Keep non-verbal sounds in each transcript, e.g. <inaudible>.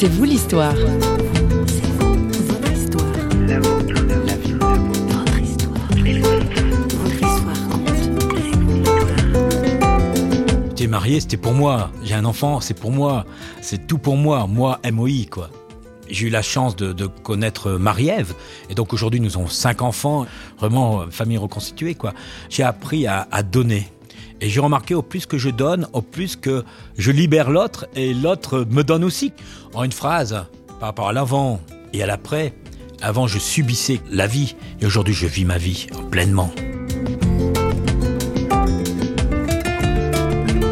C'est vous l'histoire. J'étais marié, c'était pour moi. J'ai un enfant, c'est pour moi. C'est tout pour moi. Moi, MOI, quoi. J'ai eu la chance de, connaître Marie-Ève. Et donc aujourd'hui, nous avons cinq enfants, vraiment euh, famille reconstituée, quoi. J'ai appris à donner. Et j'ai remarqué au plus que je donne, au plus que je libère l'autre et l'autre me donne aussi. En une phrase, par rapport à l'avant et à l'après, avant je subissais la vie et aujourd'hui je vis ma vie pleinement.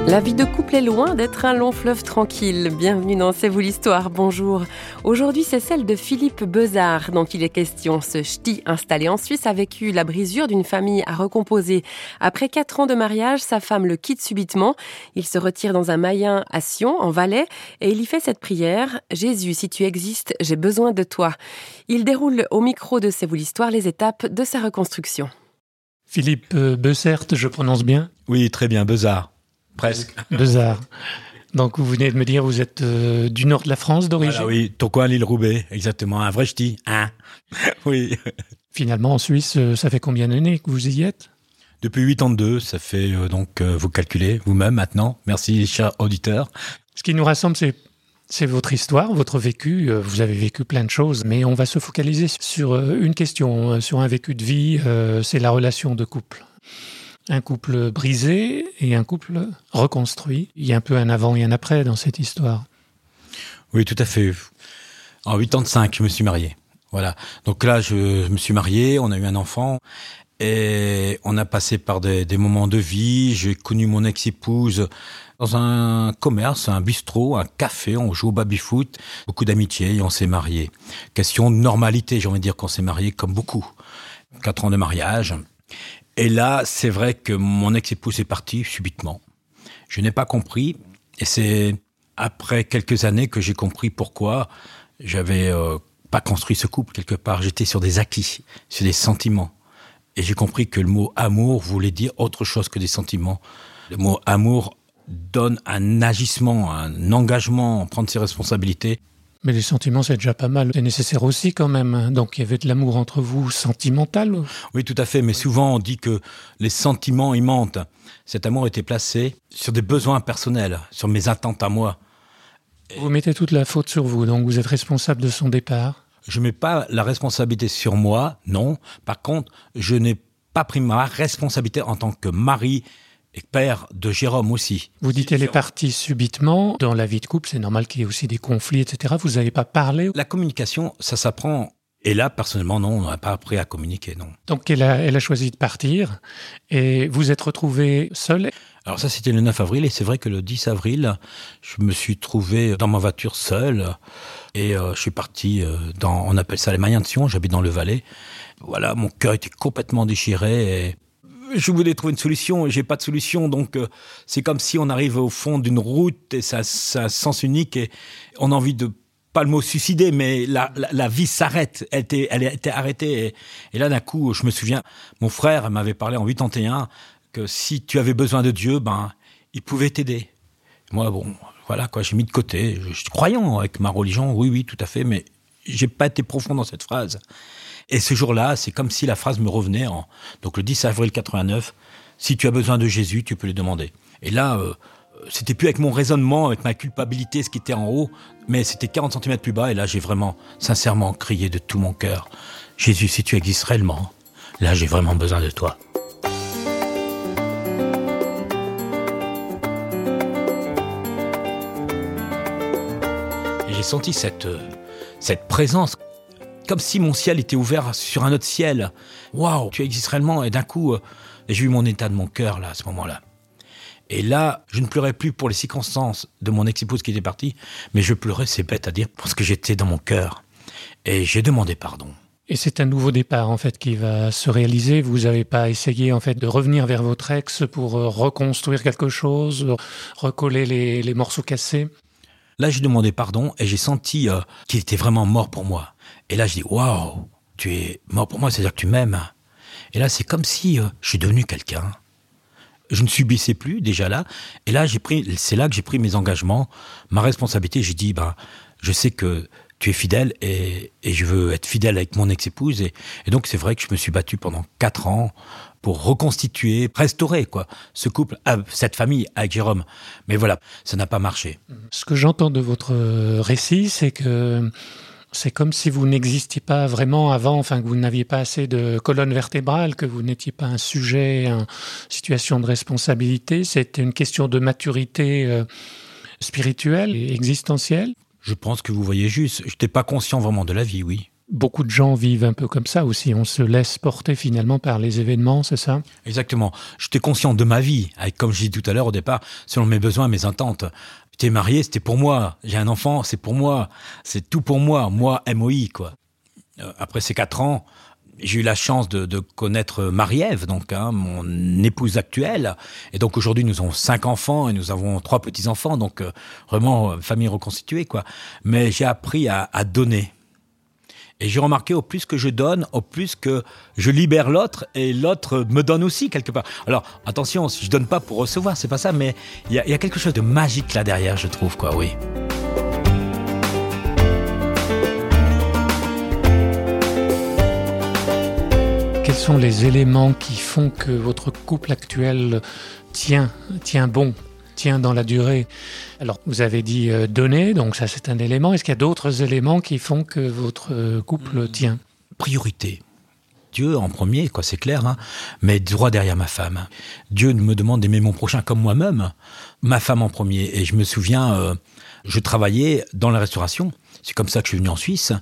La vie de couple est loin d'être un long fleuve tranquille. Bienvenue dans C'est vous l'histoire, bonjour. Aujourd'hui, c'est celle de Philippe Bezard dont il est question. Ce ch'ti installé en Suisse a vécu la brisure d'une famille à recomposer. Après quatre ans de mariage, sa femme le quitte subitement. Il se retire dans un mayen à Sion, en Valais, et il y fait cette prière. Jésus, si tu existes, j'ai besoin de toi. Il déroule au micro de C'est vous l'histoire les étapes de sa reconstruction. Philippe euh, Bessert, je prononce bien? Oui, très bien, Bezard. Presque. Bezard. Donc vous venez de me dire, vous êtes euh, du nord de la France d'origine Voilà, oui, Tourcoing, l'île Roubaix, exactement, un vrai ch'ti, hein <laughs> Oui. Finalement, en Suisse, euh, ça fait combien d'années que vous y êtes? Depuis 82, ça fait euh, donc, euh, vous calculez vous-même maintenant. Merci, chers auditeurs. Ce qui nous rassemble, c'est c'est votre histoire, votre vécu. Vous avez vécu plein de choses, mais on va se focaliser sur une question, sur un vécu de vie. C'est la relation de couple. Un couple brisé et un couple reconstruit. Il y a un peu un avant et un après dans cette histoire. Oui, tout à fait. En 85, je me suis marié. Voilà. Donc là, je me suis marié, on a eu un enfant et on a passé par des, des moments de vie. J'ai connu mon ex-épouse dans un commerce, un bistrot, un café. On joue au baby-foot, beaucoup d'amitié et on s'est marié. Question de normalité, j'ai envie de dire qu'on s'est marié comme beaucoup. Quatre ans de mariage. Et là, c'est vrai que mon ex-épouse est partie subitement. Je n'ai pas compris et c'est après quelques années que j'ai compris pourquoi j'avais euh, pas construit ce couple quelque part. J'étais sur des acquis, sur des sentiments. Et j'ai compris que le mot amour voulait dire autre chose que des sentiments. Le mot amour donne un agissement, un engagement, prendre ses responsabilités. Mais les sentiments, c'est déjà pas mal. C'est nécessaire aussi quand même. Donc il y avait de l'amour entre vous sentimental. Oui, tout à fait. Mais souvent, on dit que les sentiments, ils mentent. Cet amour était placé sur des besoins personnels, sur mes attentes à moi. Vous mettez toute la faute sur vous, donc vous êtes responsable de son départ. Je mets pas la responsabilité sur moi, non. Par contre, je n'ai pas pris ma responsabilité en tant que mari et père de Jérôme aussi. Vous dites elle est partie subitement. Dans la vie de couple, c'est normal qu'il y ait aussi des conflits, etc. Vous n'avez pas parlé. La communication, ça s'apprend. Et là, personnellement, non, on n'a pas appris à communiquer, non. Donc elle a, elle a choisi de partir et vous êtes retrouvé seul. Alors ça, c'était le 9 avril, et c'est vrai que le 10 avril, je me suis trouvé dans ma voiture seul, et euh, je suis parti euh, dans, on appelle ça les Mayens de Sion, j'habite dans le Valais. Voilà, mon cœur était complètement déchiré, et je voulais trouver une solution, et j'ai pas de solution, donc euh, c'est comme si on arrive au fond d'une route, et ça, ça sens unique, et on a envie de pas le mot suicider, mais la, la, vie s'arrête. Elle était, elle arrêtée. Et, et là, d'un coup, je me souviens, mon frère m'avait parlé en 81 que si tu avais besoin de Dieu, ben, il pouvait t'aider. Moi, bon, voilà, quoi, j'ai mis de côté. Je, je suis croyant avec ma religion, oui, oui, tout à fait, mais j'ai pas été profond dans cette phrase. Et ce jour-là, c'est comme si la phrase me revenait en, donc le 10 avril 89, si tu as besoin de Jésus, tu peux lui demander. Et là, euh, c'était plus avec mon raisonnement, avec ma culpabilité, ce qui était en haut, mais c'était 40 cm plus bas, et là, j'ai vraiment, sincèrement, crié de tout mon cœur, Jésus, si tu existes réellement, là, j'ai vraiment besoin de toi. Et j'ai senti cette, euh, cette présence, comme si mon ciel était ouvert sur un autre ciel. Waouh, tu existes réellement, et d'un coup, euh, j'ai eu mon état de mon cœur, là, à ce moment-là. Et là, je ne pleurais plus pour les circonstances de mon ex-épouse qui était partie, mais je pleurais, c'est bête à dire, parce que j'étais dans mon cœur. Et j'ai demandé pardon. Et c'est un nouveau départ en fait qui va se réaliser. Vous n'avez pas essayé en fait de revenir vers votre ex pour euh, reconstruire quelque chose, recoller les, les morceaux cassés? Là, j'ai demandé pardon et j'ai senti euh, qu'il était vraiment mort pour moi. Et là, je dis waouh, tu es mort pour moi, c'est-à-dire que tu m'aimes. Et là, c'est comme si euh, je suis devenu quelqu'un. Je ne subissais plus déjà là. Et là, j'ai pris, c'est là que j'ai pris mes engagements, ma responsabilité. J'ai dit, ben, je sais que tu es fidèle et, je veux être fidèle avec mon ex-épouse. Et, donc, c'est vrai que je me suis battu pendant quatre ans pour reconstituer, restaurer quoi, ce couple, cette famille avec Jérôme. Mais voilà, ça n'a pas marché. Ce que j'entends de votre récit, c'est que c'est comme si vous n'existiez pas vraiment avant, enfin que vous n'aviez pas assez de colonne vertébrale, que vous n'étiez pas un sujet, une situation de responsabilité. C'était une question de maturité euh, spirituelle et existentielle. Je pense que vous voyez juste. Je n'étais pas conscient vraiment de la vie, oui. Beaucoup de gens vivent un peu comme ça aussi. On se laisse porter finalement par les événements, c'est ça? Exactement. J'étais conscient de ma vie, avec, comme je dis tout à l'heure au départ, selon mes besoins, mes attentes. J'étais marié, c'était pour moi. J'ai un enfant, c'est pour moi. C'est tout pour moi. Moi, MOI, quoi. Euh, après ces quatre ans, j'ai eu la chance de, connaître Marie-Ève, donc hein, mon épouse actuelle. Et donc aujourd'hui, nous avons cinq enfants et nous avons trois petits enfants, donc euh, vraiment euh, famille reconstituée, quoi. Mais j'ai appris à donner. Et j'ai remarqué au plus que je donne, au plus que je libère l'autre et l'autre me donne aussi quelque part. Alors attention, je donne pas pour recevoir, c'est pas ça, mais il y, a, quelque chose de magique là derrière, je trouve, quoi, oui. Quels sont les éléments qui font que votre couple actuel tient, tient bon, tient dans la durée Alors, vous avez dit euh, donner, donc ça c'est un élément. Est-ce qu'il y a d'autres éléments qui font que votre euh, couple hmm. tient? Priorité. Dieu en premier, quoi, c'est clair, hein, mais droit derrière ma femme. Dieu me demande d'aimer mon prochain comme moi-même, ma femme en premier. Et je me souviens, euh, je travaillais dans la restauration. C'est comme ça que je suis venu en Suisse.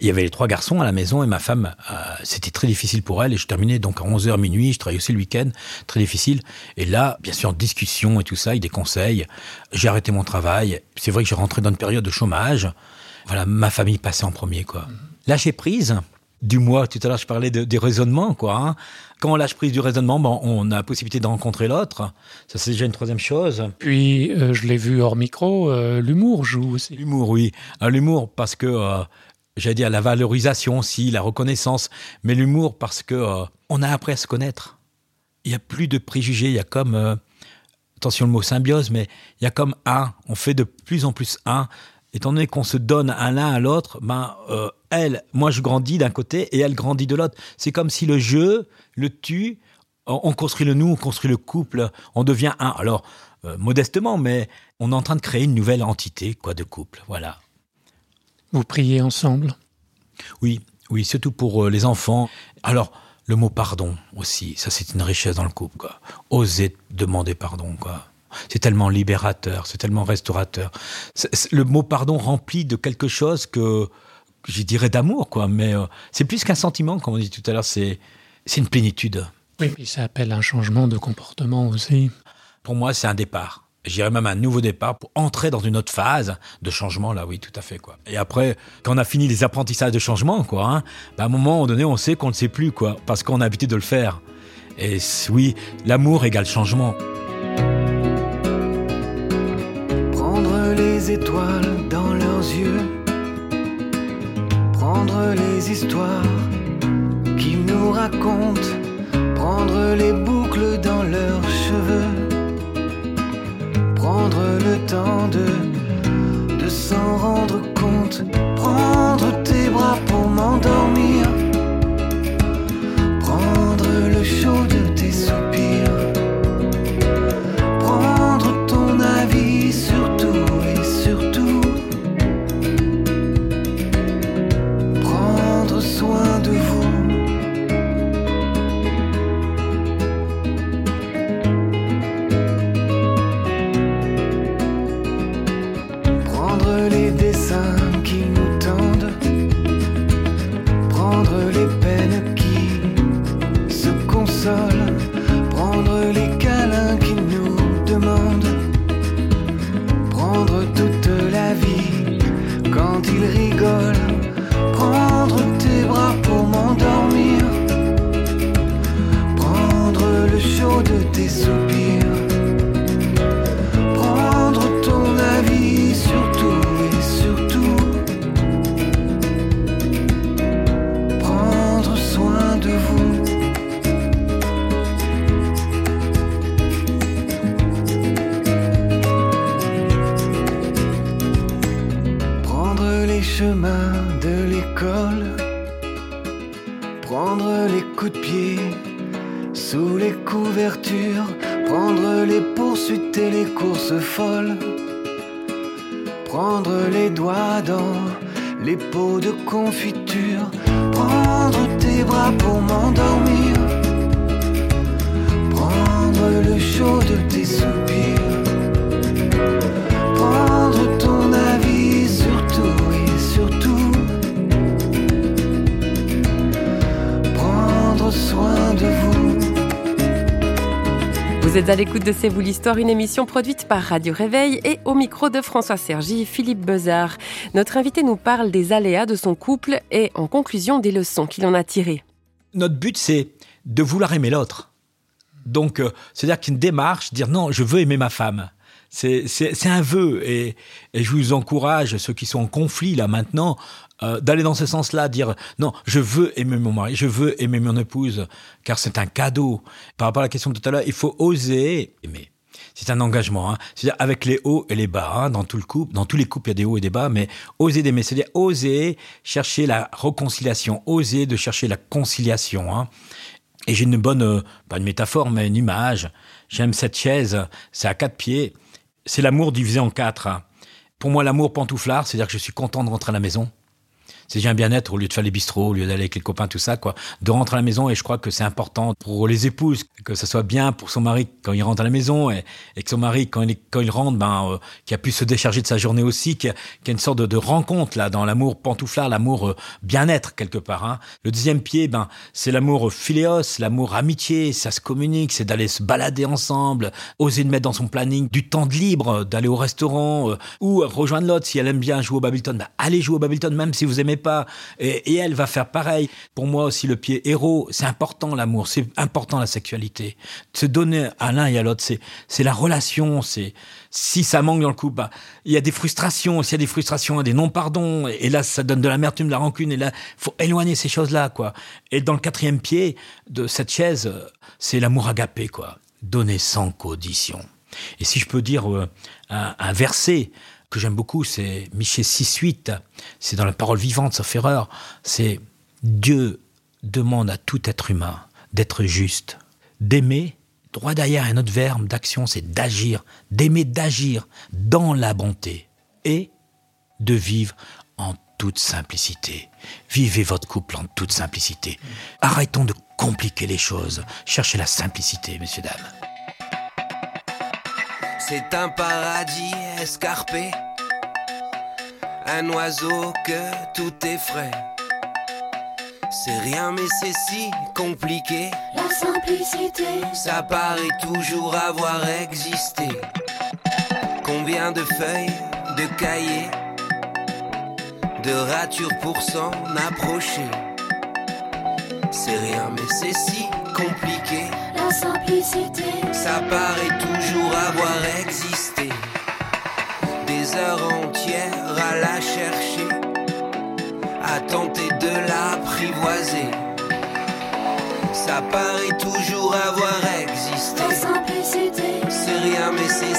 Il y avait les trois garçons à la maison et ma femme, euh, c'était très difficile pour elle et je terminais donc à 11h minuit, je travaillais aussi le week-end, très difficile. Et là, bien sûr, discussion et tout ça, il des conseils. J'ai arrêté mon travail. C'est vrai que j'ai rentré dans une période de chômage. Voilà, ma famille passait en premier, quoi. Mhm. Lâcher prise, du moi, tout à l'heure je parlais de, des raisonnements, quoi. Hein. Quand on lâche prise du raisonnement, bon, on a la possibilité de rencontrer l'autre. Ça, c'est déjà une troisième chose. Puis, euh, je l'ai vu hors micro, euh, l'humour joue aussi. L'humour, oui. l'humour, parce que j'allais dire la valorisation aussi, la reconnaissance, mais l'humour parce que euh, on a appris à se connaître. Il y a plus de préjugés, il y a comme euh, attention le mot symbiose, mais il y a comme un. On fait de plus en plus un. Étant donné qu'on se donne un l'un à l'autre, ben euh, elle, moi je grandis d'un côté et elle grandit de l'autre. C'est comme si le jeu, le tu, on construit le nous, on construit le couple, on devient un. Alors modestement, mais on est en train de créer une nouvelle entité quoi de couple. Voilà. Vous priez ensemble? Oui, oui, surtout pour euh, les enfants. Alors, le mot pardon aussi, ça c'est une richesse dans le couple. Quoi. Oser demander pardon, quoi. C'est tellement libérateur, c'est tellement restaurateur. le mot pardon remplit de quelque chose que, je dirais d'amour, quoi. Mais euh, c'est plus qu'un sentiment, comme on dit tout à l'heure, c'est une plénitude. Oui, puis ça appelle un changement de comportement aussi. Pour moi, c'est un départ j'irais même un nouveau départ pour entrer dans une autre phase de changement là oui tout à fait quoi et après quand on a fini les apprentissages de changement quoi hein, bah, à un moment donné on sait qu'on ne sait plus quoi parce qu'on a l'habitude de le faire et oui l'amour égale changement étoiles dans leurs yeux. Prendre les histoires qu'ils nous racontent. Prendre les boucles dans leurs cheveux. Prendre le temps de, de s'en rendre compte, prendre tes bras pour m'endormir, les pots de confiture, prendre tes bras pour m'endormir, prendre le chaud de tes soupirs, Vous êtes à l'écoute de C'est vous l'histoire, une émission produite par Radio Réveil et au micro de François Sergi, Philippe Bezard. Notre invité nous parle des aléas de son couple et en conclusion des leçons qu'il en a tirées. Notre but, c'est de vouloir aimer l'autre. Donc, euh, c'est-à-dire qu'une démarche, dire non, je veux aimer ma femme. C'est un vœu et, et je vous encourage, ceux qui sont en conflit là maintenant, euh, d'aller dans ce sens-là, dire non, je veux aimer mon mari, je veux aimer mon épouse, car c'est un cadeau. Par rapport à la question de tout à l'heure, il faut oser aimer. C'est un engagement, hein. c'est-à-dire avec les hauts et les bas. hein. Dans tout le couple, dans tous les couples, il y a des hauts et des bas, mais oser d'aimer, c'est-à-dire oser chercher la réconciliation, oser de chercher la conciliation. hein. Et j'ai une bonne, euh, pas une métaphore, mais une image. J'aime cette chaise, c'est à quatre pieds. C'est l'amour divisé en quatre. hein. Pour moi, l'amour pantouflard, c'est-à-dire que je suis content de rentrer à la maison. C'est j'ai un bien-être au lieu de faire les bistrots, au lieu d'aller avec les copains, tout ça, quoi. De rentrer à la maison et je crois que c'est important pour les épouses que ça soit bien pour son mari quand il rentre à la maison et, que son mari quand il, quand il rentre, ben, euh, qu'il a pu se décharger de sa journée aussi, qu'il y a, y a une sorte de, rencontre là dans l'amour pantouflard, l'amour euh, bien-être quelque part. Hein. Le deuxième pied, ben, c'est l'amour philéos, l'amour amitié, ça se communique, c'est d'aller se balader ensemble, oser de mettre dans son planning du temps de libre, d'aller au restaurant euh, ou rejoindre l'autre si elle aime bien jouer au Babylton, ben, allez jouer au Babylton même si vous aimez pas et, elle va faire pareil. Pour moi aussi le pied héros, c'est important l'amour, c'est important la sexualité. Se donner à l'un et à l'autre, c'est la relation, c'est si ça manque dans le couple, bah, il y a des frustrations, s'il y a des frustrations, il y a des non-pardons, et là, ça donne de l'amertume, de la rancune, et là, faut éloigner ces choses-là, quoi. Et dans le quatrième pied de cette chaise, c'est l'amour agapé, quoi. Donner sans condition. Et si je peux dire euh, un verset que j'aime beaucoup, c'est Michée 6-8, c'est dans la parole vivante, sauf erreur, c'est Dieu demande à tout être humain d'être juste, d'aimer, droit derrière un autre verbe d'action, c'est d'agir, d'aimer, d'agir dans la bonté et de vivre en toute simplicité. Vivez votre couple en toute simplicité. Arrêtons de compliquer les choses. Cherchez la simplicité, messieurs, dames. C'est un paradis escarpé, un oiseau que tout est frais. C'est rien mais c'est si compliqué, La simplicité, ça paraît toujours avoir existé. Combien de feuilles, de cahiers, de ratures pour s'en approcher. C'est rien mais c'est si compliqué. Simplicité, Ça paraît toujours avoir existé. Des heures entières à la chercher, à tenter de l'apprivoiser. Ça paraît toujours avoir existé. la simplicité, C'est rien mais c'est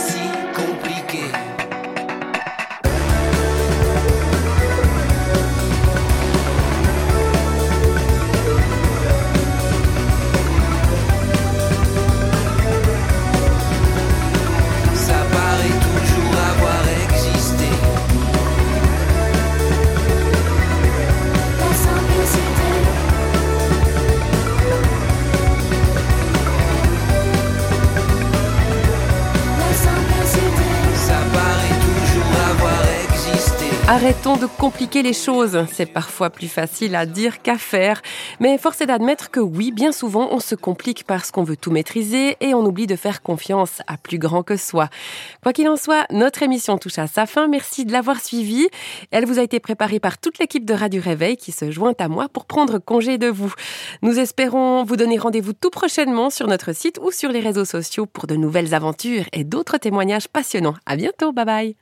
Arrêtons de compliquer les choses. C'est parfois plus facile à dire qu'à faire. Mais force est d'admettre que oui, bien souvent, on se complique parce qu'on veut tout maîtriser et on oublie de faire confiance à plus grand que soi. Quoi qu'il en soit, notre émission touche à sa fin. Merci de l'avoir suivie. Elle vous a été préparée par toute l'équipe de Radio Réveil qui se joint à moi pour prendre congé de vous. Nous espérons vous donner rendez-vous tout prochainement sur notre site ou sur les réseaux sociaux pour de nouvelles aventures et d'autres témoignages passionnants. À bientôt. Bye bye.